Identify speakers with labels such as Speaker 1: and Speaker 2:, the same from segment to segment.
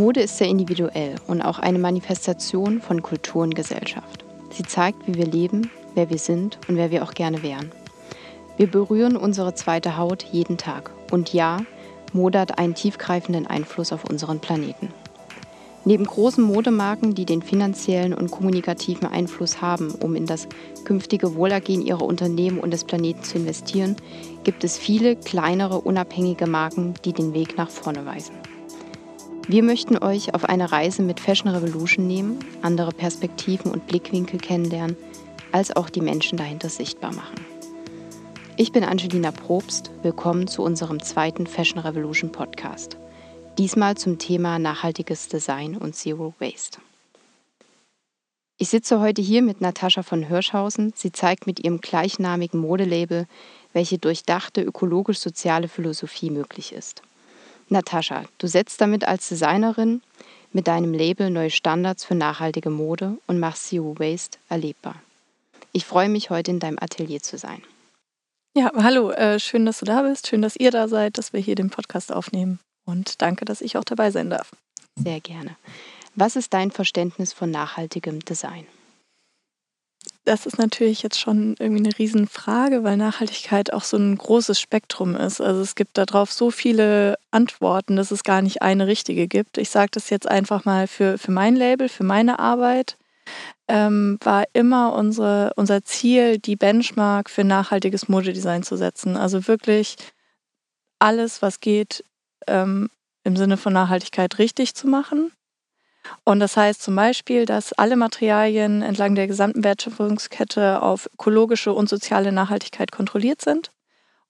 Speaker 1: Mode ist sehr individuell und auch eine Manifestation von Kultur und Gesellschaft. Sie zeigt, wie wir leben, wer wir sind und wer wir auch gerne wären. Wir berühren unsere zweite Haut jeden Tag. Und ja, Mode hat einen tiefgreifenden Einfluss auf unseren Planeten. Neben großen Modemarken, die den finanziellen und kommunikativen Einfluss haben, um in das künftige Wohlergehen ihrer Unternehmen und des Planeten zu investieren, gibt es viele kleinere unabhängige Marken, die den Weg nach vorne weisen. Wir möchten euch auf eine Reise mit Fashion Revolution nehmen, andere Perspektiven und Blickwinkel kennenlernen, als auch die Menschen dahinter sichtbar machen. Ich bin Angelina Probst, willkommen zu unserem zweiten Fashion Revolution Podcast. Diesmal zum Thema nachhaltiges Design und Zero Waste. Ich sitze heute hier mit Natascha von Hirschhausen. Sie zeigt mit ihrem gleichnamigen Modelabel, welche durchdachte ökologisch-soziale Philosophie möglich ist. Natascha, du setzt damit als Designerin mit deinem Label neue Standards für nachhaltige Mode und machst Zero Waste erlebbar. Ich freue mich, heute in deinem Atelier zu sein.
Speaker 2: Ja, hallo, äh, schön, dass du da bist, schön, dass ihr da seid, dass wir hier den Podcast aufnehmen und danke, dass ich auch dabei sein darf.
Speaker 1: Sehr gerne. Was ist dein Verständnis von nachhaltigem Design?
Speaker 2: Das ist natürlich jetzt schon irgendwie eine Riesenfrage, weil Nachhaltigkeit auch so ein großes Spektrum ist. Also es gibt darauf so viele Antworten, dass es gar nicht eine richtige gibt. Ich sage das jetzt einfach mal für, für mein Label, für meine Arbeit. Ähm, war immer unsere, unser Ziel, die Benchmark für nachhaltiges Modedesign zu setzen. Also wirklich alles, was geht, ähm, im Sinne von Nachhaltigkeit richtig zu machen. Und das heißt zum Beispiel, dass alle Materialien entlang der gesamten Wertschöpfungskette auf ökologische und soziale Nachhaltigkeit kontrolliert sind.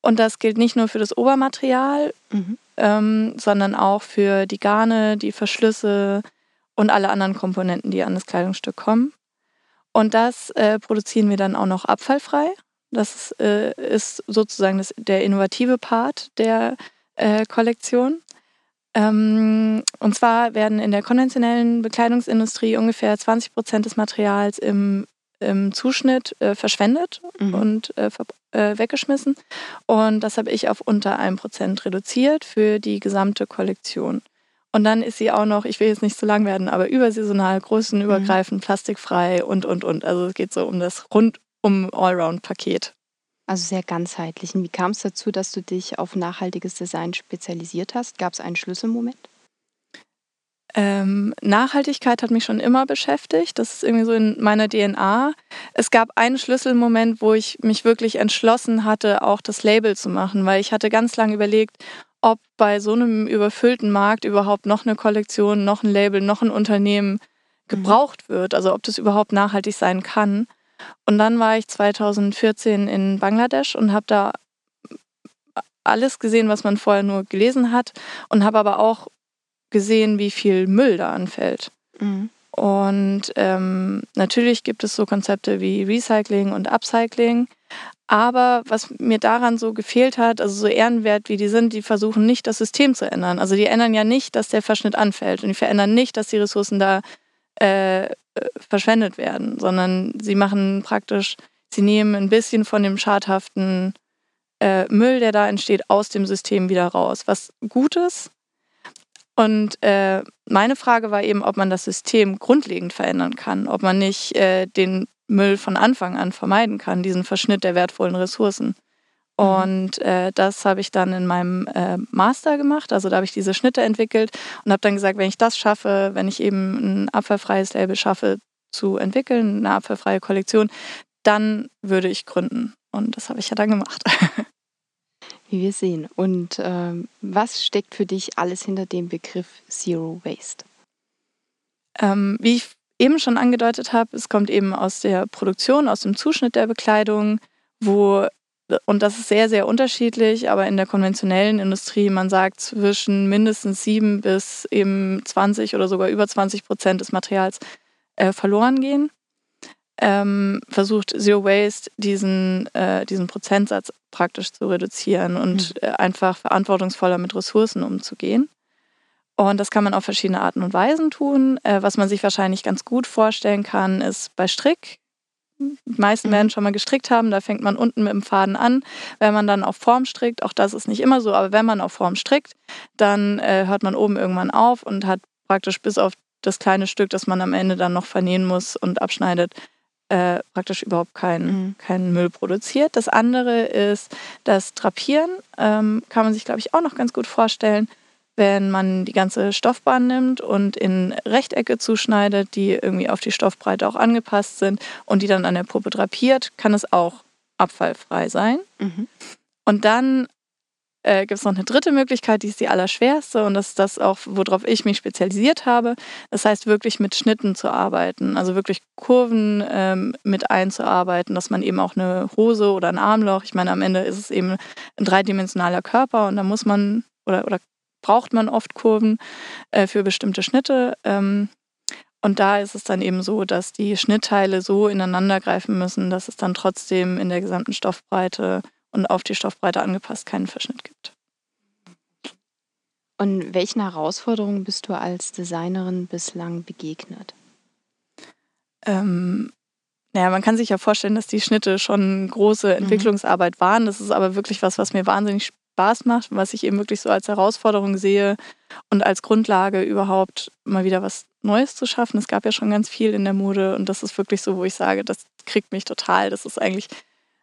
Speaker 2: Und das gilt nicht nur für das Obermaterial, mhm. ähm, sondern auch für die Garne, die Verschlüsse und alle anderen Komponenten, die an das Kleidungsstück kommen. Und das äh, produzieren wir dann auch noch abfallfrei. Das äh, ist sozusagen das, der innovative Part der äh, Kollektion. Ähm, und zwar werden in der konventionellen Bekleidungsindustrie ungefähr 20 Prozent des Materials im, im Zuschnitt äh, verschwendet mhm. und äh, äh, weggeschmissen. Und das habe ich auf unter 1 Prozent reduziert für die gesamte Kollektion. Und dann ist sie auch noch, ich will jetzt nicht zu lang werden, aber übersaisonal, größenübergreifend, mhm. plastikfrei und, und, und. Also es geht so um das rundum Allround-Paket.
Speaker 1: Also sehr ganzheitlich. Und wie kam es dazu, dass du dich auf nachhaltiges Design spezialisiert hast? Gab es einen Schlüsselmoment?
Speaker 2: Ähm, Nachhaltigkeit hat mich schon immer beschäftigt. Das ist irgendwie so in meiner DNA. Es gab einen Schlüsselmoment, wo ich mich wirklich entschlossen hatte, auch das Label zu machen, weil ich hatte ganz lange überlegt, ob bei so einem überfüllten Markt überhaupt noch eine Kollektion, noch ein Label, noch ein Unternehmen mhm. gebraucht wird. Also ob das überhaupt nachhaltig sein kann. Und dann war ich 2014 in Bangladesch und habe da alles gesehen, was man vorher nur gelesen hat und habe aber auch gesehen, wie viel Müll da anfällt. Mhm. Und ähm, natürlich gibt es so Konzepte wie Recycling und Upcycling. Aber was mir daran so gefehlt hat, also so ehrenwert wie die sind, die versuchen nicht, das System zu ändern. Also die ändern ja nicht, dass der Verschnitt anfällt und die verändern nicht, dass die Ressourcen da äh, verschwendet werden, sondern sie machen praktisch, sie nehmen ein bisschen von dem schadhaften äh, Müll, der da entsteht, aus dem System wieder raus. Was Gutes. Und äh, meine Frage war eben, ob man das System grundlegend verändern kann, ob man nicht äh, den Müll von Anfang an vermeiden kann, diesen Verschnitt der wertvollen Ressourcen. Mhm. Und äh, das habe ich dann in meinem äh, Master gemacht. Also da habe ich diese Schnitte entwickelt und habe dann gesagt, wenn ich das schaffe, wenn ich eben ein abfallfreies Label schaffe zu entwickeln, eine abfallfreie Kollektion, dann würde ich gründen. Und das habe ich ja dann gemacht.
Speaker 1: Wie wir sehen. Und äh, was steckt für dich alles hinter dem Begriff Zero Waste?
Speaker 2: Ähm, wie ich eben schon angedeutet habe, es kommt eben aus der Produktion, aus dem Zuschnitt der Bekleidung, wo und das ist sehr, sehr unterschiedlich, aber in der konventionellen Industrie, man sagt zwischen mindestens sieben bis eben 20 oder sogar über 20 Prozent des Materials äh, verloren gehen. Ähm, versucht Zero Waste diesen, äh, diesen Prozentsatz praktisch zu reduzieren und mhm. äh, einfach verantwortungsvoller mit Ressourcen umzugehen. Und das kann man auf verschiedene Arten und Weisen tun. Äh, was man sich wahrscheinlich ganz gut vorstellen kann, ist bei Strick die meisten mhm. werden schon mal gestrickt haben, da fängt man unten mit dem Faden an. Wenn man dann auf Form strickt, auch das ist nicht immer so, aber wenn man auf Form strickt, dann äh, hört man oben irgendwann auf und hat praktisch bis auf das kleine Stück, das man am Ende dann noch vernähen muss und abschneidet, äh, praktisch überhaupt keinen mhm. kein Müll produziert. Das andere ist das Drapieren. Ähm, kann man sich, glaube ich, auch noch ganz gut vorstellen, wenn man die ganze Stoffbahn nimmt und in Rechtecke zuschneidet, die irgendwie auf die Stoffbreite auch angepasst sind und die dann an der Puppe drapiert, kann es auch abfallfrei sein. Mhm. Und dann äh, gibt es noch eine dritte Möglichkeit, die ist die allerschwerste und das ist das auch, worauf ich mich spezialisiert habe. Das heißt, wirklich mit Schnitten zu arbeiten, also wirklich Kurven ähm, mit einzuarbeiten, dass man eben auch eine Hose oder ein Armloch, ich meine, am Ende ist es eben ein dreidimensionaler Körper und da muss man oder, oder braucht man oft Kurven äh, für bestimmte Schnitte. Ähm, und da ist es dann eben so, dass die Schnittteile so ineinander greifen müssen, dass es dann trotzdem in der gesamten Stoffbreite und auf die Stoffbreite angepasst keinen Verschnitt gibt.
Speaker 1: Und welchen Herausforderungen bist du als Designerin bislang begegnet?
Speaker 2: Ähm, naja, man kann sich ja vorstellen, dass die Schnitte schon große mhm. Entwicklungsarbeit waren. Das ist aber wirklich was, was mir wahnsinnig Spaß macht, was ich eben wirklich so als Herausforderung sehe und als Grundlage überhaupt mal wieder was Neues zu schaffen. Es gab ja schon ganz viel in der Mode und das ist wirklich so, wo ich sage, das kriegt mich total. Das ist eigentlich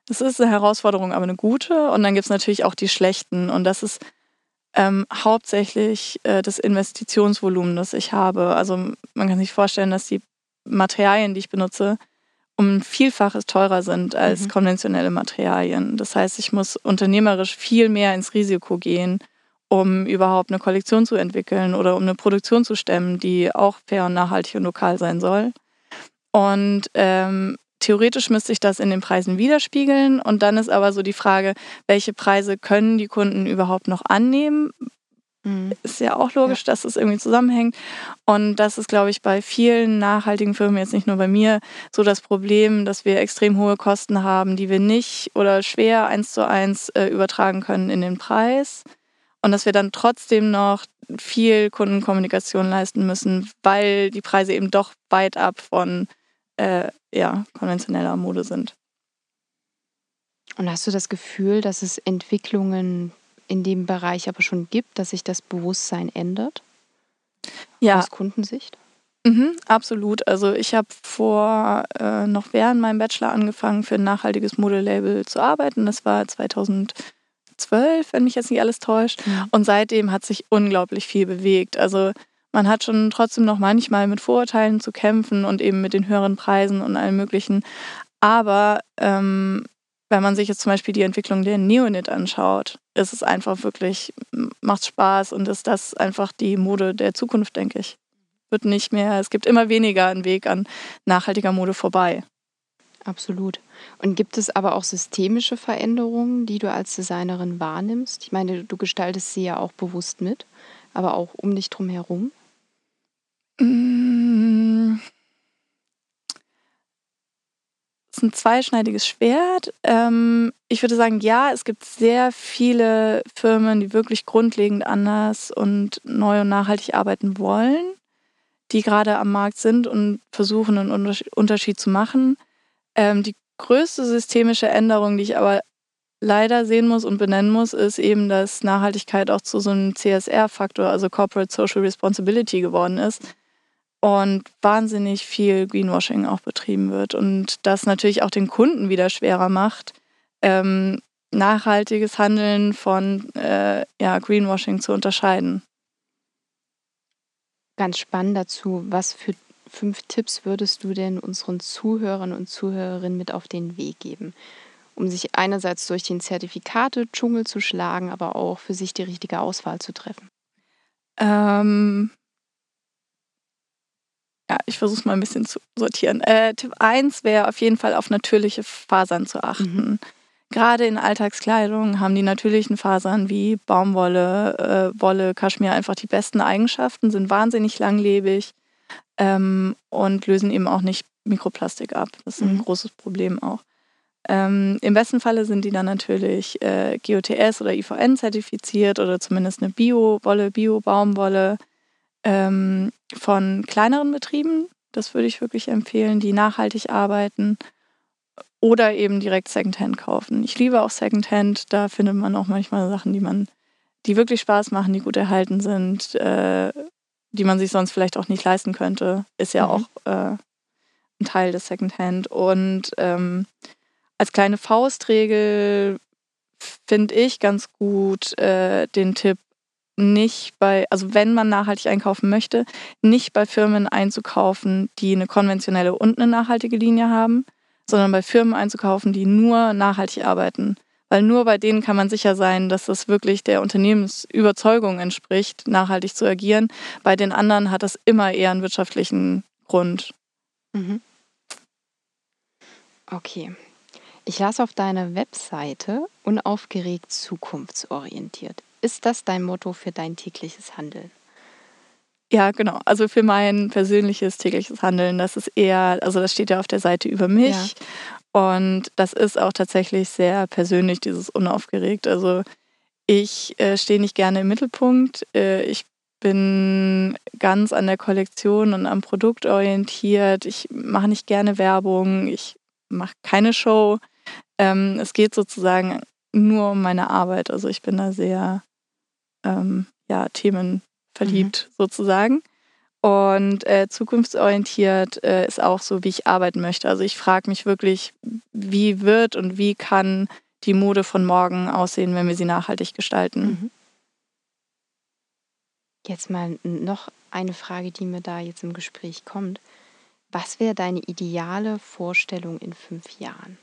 Speaker 2: das ist eine Herausforderung, aber eine gute. Und dann gibt es natürlich auch die schlechten. Und das ist ähm, hauptsächlich äh, das Investitionsvolumen, das ich habe. Also man kann sich vorstellen, dass die Materialien, die ich benutze, um ein Vielfaches teurer sind als mhm. konventionelle Materialien. Das heißt, ich muss unternehmerisch viel mehr ins Risiko gehen, um überhaupt eine Kollektion zu entwickeln oder um eine Produktion zu stemmen, die auch fair und nachhaltig und lokal sein soll. Und ähm, theoretisch müsste ich das in den Preisen widerspiegeln. Und dann ist aber so die Frage, welche Preise können die Kunden überhaupt noch annehmen? Mhm. Ist ja auch logisch, ja. dass das irgendwie zusammenhängt. Und das ist, glaube ich, bei vielen nachhaltigen Firmen, jetzt nicht nur bei mir, so das Problem, dass wir extrem hohe Kosten haben, die wir nicht oder schwer eins zu eins äh, übertragen können in den Preis. Und dass wir dann trotzdem noch viel Kundenkommunikation leisten müssen, weil die Preise eben doch weit ab von äh, ja, konventioneller Mode sind.
Speaker 1: Und hast du das Gefühl, dass es Entwicklungen in dem Bereich aber schon gibt, dass sich das Bewusstsein ändert?
Speaker 2: Ja.
Speaker 1: Aus Kundensicht?
Speaker 2: Mhm, absolut. Also ich habe vor äh, noch während meinem Bachelor angefangen, für ein nachhaltiges Modelabel zu arbeiten. Das war 2012, wenn mich jetzt nicht alles täuscht. Mhm. Und seitdem hat sich unglaublich viel bewegt. Also man hat schon trotzdem noch manchmal mit Vorurteilen zu kämpfen und eben mit den höheren Preisen und allem Möglichen. Aber ähm, wenn man sich jetzt zum Beispiel die Entwicklung der Neonit anschaut, ist es einfach wirklich, macht Spaß und ist das einfach die Mode der Zukunft, denke ich. Wird nicht mehr, es gibt immer weniger einen Weg an nachhaltiger Mode vorbei.
Speaker 1: Absolut. Und gibt es aber auch systemische Veränderungen, die du als Designerin wahrnimmst? Ich meine, du gestaltest sie ja auch bewusst mit, aber auch um dich drum herum.
Speaker 2: Mm. Es ein zweischneidiges Schwert. Ähm, ich würde sagen, ja, es gibt sehr viele Firmen, die wirklich grundlegend anders und neu und nachhaltig arbeiten wollen, die gerade am Markt sind und versuchen, einen Unterschied zu machen. Ähm, die größte systemische Änderung, die ich aber leider sehen muss und benennen muss, ist eben, dass Nachhaltigkeit auch zu so einem CSR-Faktor, also Corporate Social Responsibility geworden ist und wahnsinnig viel Greenwashing auch betrieben wird und das natürlich auch den Kunden wieder schwerer macht, ähm, nachhaltiges Handeln von äh, ja, Greenwashing zu unterscheiden.
Speaker 1: Ganz spannend dazu, was für fünf Tipps würdest du denn unseren Zuhörern und Zuhörerinnen mit auf den Weg geben, um sich einerseits durch den Zertifikate-Dschungel zu schlagen, aber auch für sich die richtige Auswahl zu treffen?
Speaker 2: Ähm, ja, ich versuche es mal ein bisschen zu sortieren. Äh, Tipp 1 wäre auf jeden Fall auf natürliche Fasern zu achten. Mhm. Gerade in Alltagskleidung haben die natürlichen Fasern wie Baumwolle, äh, Wolle, Kaschmir einfach die besten Eigenschaften, sind wahnsinnig langlebig ähm, und lösen eben auch nicht Mikroplastik ab. Das ist ein mhm. großes Problem auch. Ähm, Im besten Falle sind die dann natürlich äh, GOTS oder IVN zertifiziert oder zumindest eine Bio-Wolle, Bio-Baumwolle ähm, von kleineren Betrieben. Das würde ich wirklich empfehlen, die nachhaltig arbeiten. Oder eben direkt Secondhand kaufen. Ich liebe auch Secondhand. Da findet man auch manchmal Sachen, die man, die wirklich Spaß machen, die gut erhalten sind, äh, die man sich sonst vielleicht auch nicht leisten könnte, ist ja mhm. auch äh, ein Teil des Secondhand. Und ähm, als kleine Faustregel finde ich ganz gut äh, den Tipp, nicht bei, also wenn man nachhaltig einkaufen möchte, nicht bei Firmen einzukaufen, die eine konventionelle und eine nachhaltige Linie haben, sondern bei Firmen einzukaufen, die nur nachhaltig arbeiten. Weil nur bei denen kann man sicher sein, dass das wirklich der Unternehmensüberzeugung entspricht, nachhaltig zu agieren. Bei den anderen hat das immer eher einen wirtschaftlichen Grund. Mhm.
Speaker 1: Okay. Ich las auf deiner Webseite unaufgeregt zukunftsorientiert. Ist das dein Motto für dein tägliches Handeln?
Speaker 2: Ja, genau. Also für mein persönliches tägliches Handeln, das ist eher, also das steht ja auf der Seite über mich. Ja. Und das ist auch tatsächlich sehr persönlich, dieses unaufgeregt. Also ich äh, stehe nicht gerne im Mittelpunkt. Äh, ich bin ganz an der Kollektion und am Produkt orientiert. Ich mache nicht gerne Werbung. Ich mache keine Show. Ähm, es geht sozusagen nur um meine Arbeit. Also ich bin da sehr ähm, ja, themenverliebt mhm. sozusagen. Und äh, zukunftsorientiert äh, ist auch so, wie ich arbeiten möchte. Also ich frage mich wirklich, wie wird und wie kann die Mode von morgen aussehen, wenn wir sie nachhaltig gestalten. Mhm.
Speaker 1: Jetzt mal noch eine Frage, die mir da jetzt im Gespräch kommt. Was wäre deine ideale Vorstellung in fünf Jahren?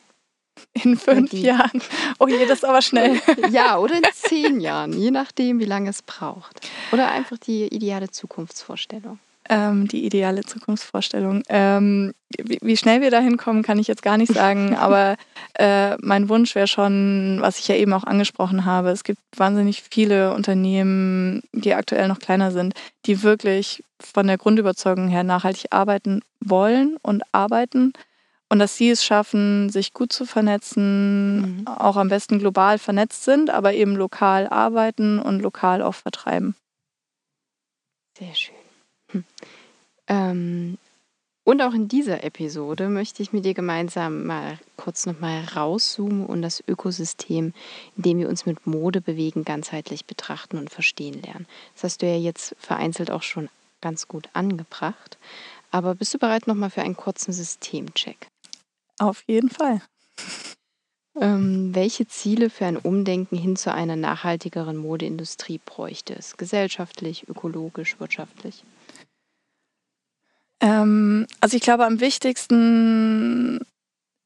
Speaker 2: In fünf die, Jahren. Oh je, das ist aber schnell.
Speaker 1: Ja, oder in zehn Jahren, je nachdem, wie lange es braucht. Oder einfach die ideale Zukunftsvorstellung.
Speaker 2: Ähm, die ideale Zukunftsvorstellung. Ähm, wie, wie, schnell wir dahin kommen, kann ich jetzt gar nicht sagen, aber äh, mein Wunsch wäre schon, was ich ja eben auch angesprochen habe, es gibt wahnsinnig viele Unternehmen, die aktuell noch kleiner sind, die wirklich von der Grundüberzeugung her nachhaltig arbeiten wollen und arbeiten und dass sie es schaffen, sich gut zu vernetzen, mhm. auch am besten global vernetzt sind, aber eben lokal arbeiten und lokal auch vertreiben.
Speaker 1: Sehr schön. Hm. Ähm, und auch in dieser Episode möchte ich mit dir gemeinsam mal kurz nochmal rauszoomen und das Ökosystem, in dem wir uns mit Mode bewegen, ganzheitlich betrachten und verstehen lernen. Das hast du ja jetzt vereinzelt auch schon ganz gut angebracht. Aber bist du bereit nochmal für einen kurzen Systemcheck?
Speaker 2: Auf jeden Fall.
Speaker 1: Ähm, welche Ziele für ein Umdenken hin zu einer nachhaltigeren Modeindustrie bräuchte es? Gesellschaftlich, ökologisch, wirtschaftlich?
Speaker 2: Ähm, also ich glaube, am wichtigsten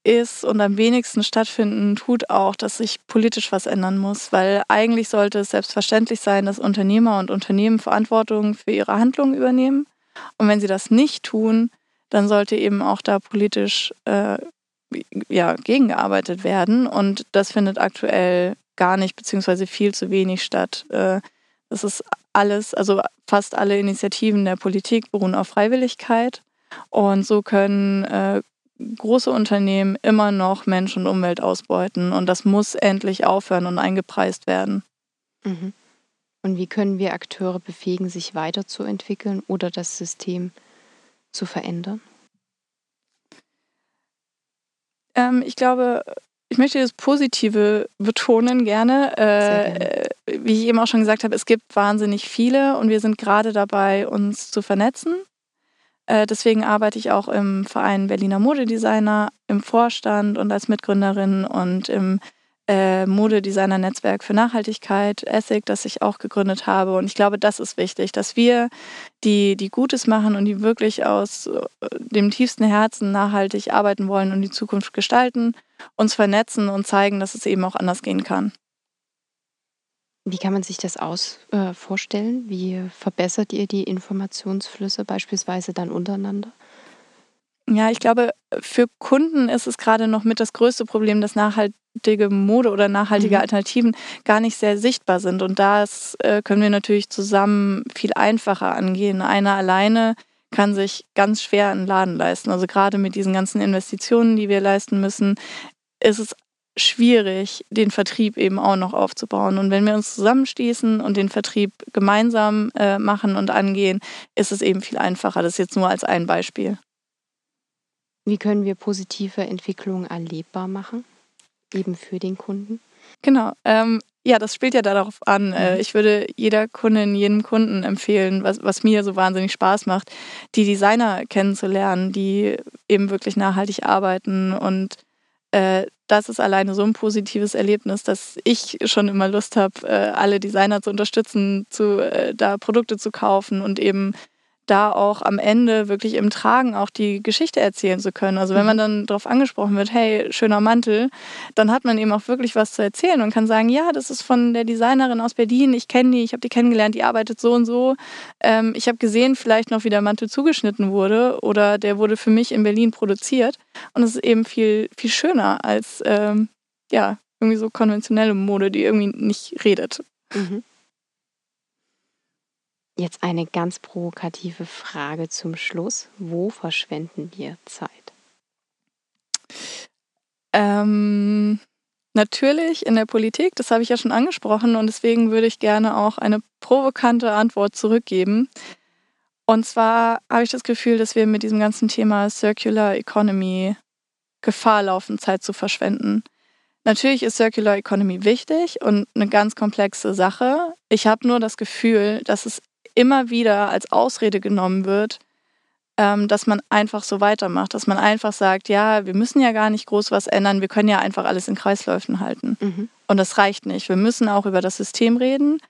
Speaker 2: ist und am wenigsten stattfinden tut auch, dass sich politisch was ändern muss, weil eigentlich sollte es selbstverständlich sein, dass Unternehmer und Unternehmen Verantwortung für ihre Handlungen übernehmen. Und wenn sie das nicht tun, dann sollte eben auch da politisch äh, ja, gegengearbeitet werden. Und das findet aktuell gar nicht, beziehungsweise viel zu wenig statt. Äh, das ist alles, also fast alle Initiativen der Politik beruhen auf Freiwilligkeit. Und so können äh, große Unternehmen immer noch Mensch und Umwelt ausbeuten. Und das muss endlich aufhören und eingepreist werden.
Speaker 1: Mhm. Und wie können wir Akteure befähigen, sich weiterzuentwickeln oder das System zu verändern?
Speaker 2: Ähm, ich glaube, ich möchte das Positive betonen gerne. Äh, wie ich eben auch schon gesagt habe, es gibt wahnsinnig viele und wir sind gerade dabei, uns zu vernetzen. Äh, deswegen arbeite ich auch im Verein Berliner Modedesigner, im Vorstand und als Mitgründerin und im äh, Modedesigner-Netzwerk für Nachhaltigkeit, ESSIC, das ich auch gegründet habe. Und ich glaube, das ist wichtig, dass wir, die, die Gutes machen und die wirklich aus äh, dem tiefsten Herzen nachhaltig arbeiten wollen und die Zukunft gestalten, uns vernetzen und zeigen, dass es eben auch anders gehen kann.
Speaker 1: Wie kann man sich das aus äh, vorstellen? Wie verbessert ihr die Informationsflüsse beispielsweise dann untereinander?
Speaker 2: Ja, ich glaube, für Kunden ist es gerade noch mit das größte Problem, dass nachhaltige Mode oder nachhaltige mhm. Alternativen gar nicht sehr sichtbar sind. Und das äh, können wir natürlich zusammen viel einfacher angehen. Einer alleine kann sich ganz schwer einen Laden leisten. Also gerade mit diesen ganzen Investitionen, die wir leisten müssen, ist es schwierig, den Vertrieb eben auch noch aufzubauen. Und wenn wir uns zusammenschließen und den Vertrieb gemeinsam äh, machen und angehen, ist es eben viel einfacher. Das ist jetzt nur als ein Beispiel.
Speaker 1: Wie können wir positive Entwicklungen erlebbar machen, eben für den Kunden?
Speaker 2: Genau. Ähm, ja, das spielt ja darauf an. Äh, mhm. Ich würde jeder Kundin, jedem Kunden empfehlen, was, was mir so wahnsinnig Spaß macht, die Designer kennenzulernen, die eben wirklich nachhaltig arbeiten. Und äh, das ist alleine so ein positives Erlebnis, dass ich schon immer Lust habe, äh, alle Designer zu unterstützen, zu, äh, da Produkte zu kaufen und eben da auch am Ende wirklich im Tragen auch die Geschichte erzählen zu können. Also wenn man mhm. dann darauf angesprochen wird, hey, schöner Mantel, dann hat man eben auch wirklich was zu erzählen und kann sagen, ja, das ist von der Designerin aus Berlin, ich kenne die, ich habe die kennengelernt, die arbeitet so und so. Ähm, ich habe gesehen vielleicht noch, wie der Mantel zugeschnitten wurde oder der wurde für mich in Berlin produziert. Und es ist eben viel, viel schöner als ähm, ja, irgendwie so konventionelle Mode, die irgendwie nicht redet. Mhm.
Speaker 1: Jetzt eine ganz provokative Frage zum Schluss. Wo verschwenden wir Zeit?
Speaker 2: Ähm, natürlich in der Politik, das habe ich ja schon angesprochen und deswegen würde ich gerne auch eine provokante Antwort zurückgeben. Und zwar habe ich das Gefühl, dass wir mit diesem ganzen Thema Circular Economy Gefahr laufen, Zeit zu verschwenden. Natürlich ist Circular Economy wichtig und eine ganz komplexe Sache. Ich habe nur das Gefühl, dass es immer wieder als Ausrede genommen wird, ähm, dass man einfach so weitermacht, dass man einfach sagt, ja, wir müssen ja gar nicht groß was ändern, wir können ja einfach alles in Kreisläufen halten. Mhm. Und das reicht nicht. Wir müssen auch über das System reden.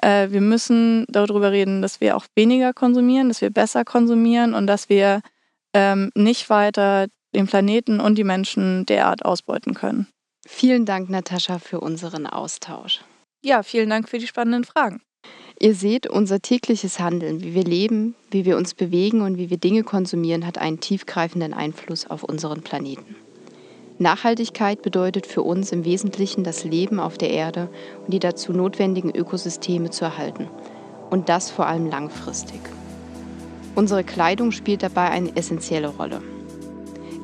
Speaker 2: Äh, wir müssen darüber reden, dass wir auch weniger konsumieren, dass wir besser konsumieren und dass wir ähm, nicht weiter den Planeten und die Menschen derart ausbeuten können.
Speaker 1: Vielen Dank, Natascha, für unseren Austausch.
Speaker 2: Ja, vielen Dank für die spannenden Fragen.
Speaker 1: Ihr seht, unser tägliches Handeln, wie wir leben, wie wir uns bewegen und wie wir Dinge konsumieren, hat einen tiefgreifenden Einfluss auf unseren Planeten. Nachhaltigkeit bedeutet für uns im Wesentlichen das Leben auf der Erde und die dazu notwendigen Ökosysteme zu erhalten. Und das vor allem langfristig. Unsere Kleidung spielt dabei eine essentielle Rolle.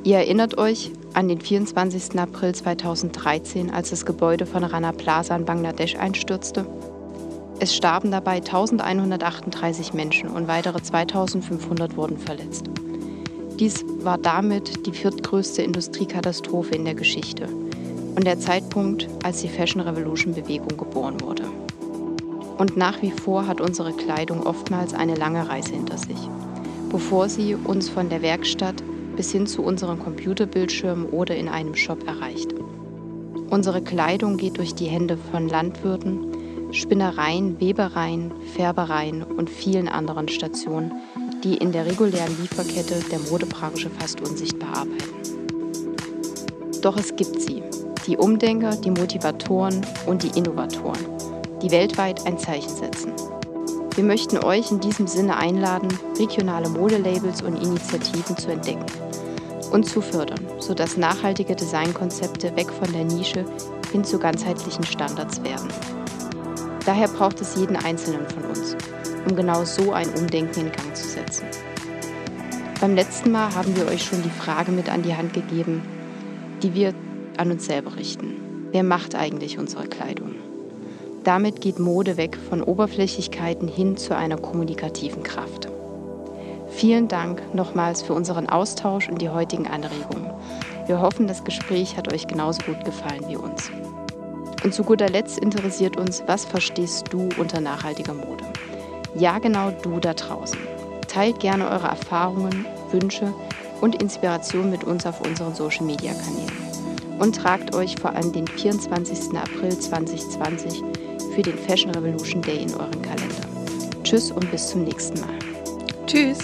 Speaker 1: Ihr erinnert euch an den 24. April 2013, als das Gebäude von Rana Plaza in Bangladesch einstürzte? Es starben dabei 1138 Menschen und weitere 2500 wurden verletzt. Dies war damit die viertgrößte Industriekatastrophe in der Geschichte und der Zeitpunkt, als die Fashion Revolution Bewegung geboren wurde. Und nach wie vor hat unsere Kleidung oftmals eine lange Reise hinter sich, bevor sie uns von der Werkstatt bis hin zu unseren Computerbildschirmen oder in einem Shop erreicht. Unsere Kleidung geht durch die Hände von Landwirten, Spinnereien, Webereien, Färbereien und vielen anderen Stationen, die in der regulären Lieferkette der Modebranche fast unsichtbar arbeiten. Doch es gibt sie, die Umdenker, die Motivatoren und die Innovatoren, die weltweit ein Zeichen setzen. Wir möchten euch in diesem Sinne einladen, regionale Modelabels und Initiativen zu entdecken und zu fördern, sodass nachhaltige Designkonzepte weg von der Nische hin zu ganzheitlichen Standards werden. Daher braucht es jeden Einzelnen von uns, um genau so ein Umdenken in Gang zu setzen. Beim letzten Mal haben wir euch schon die Frage mit an die Hand gegeben, die wir an uns selber richten. Wer macht eigentlich unsere Kleidung? Damit geht Mode weg von Oberflächlichkeiten hin zu einer kommunikativen Kraft. Vielen Dank nochmals für unseren Austausch und die heutigen Anregungen. Wir hoffen, das Gespräch hat euch genauso gut gefallen wie uns. Und zu guter Letzt interessiert uns, was verstehst du unter nachhaltiger Mode? Ja, genau du da draußen. Teilt gerne eure Erfahrungen, Wünsche und Inspirationen mit uns auf unseren Social Media Kanälen. Und tragt euch vor allem den 24. April 2020 für den Fashion Revolution Day in euren Kalender. Tschüss und bis zum nächsten Mal.
Speaker 2: Tschüss.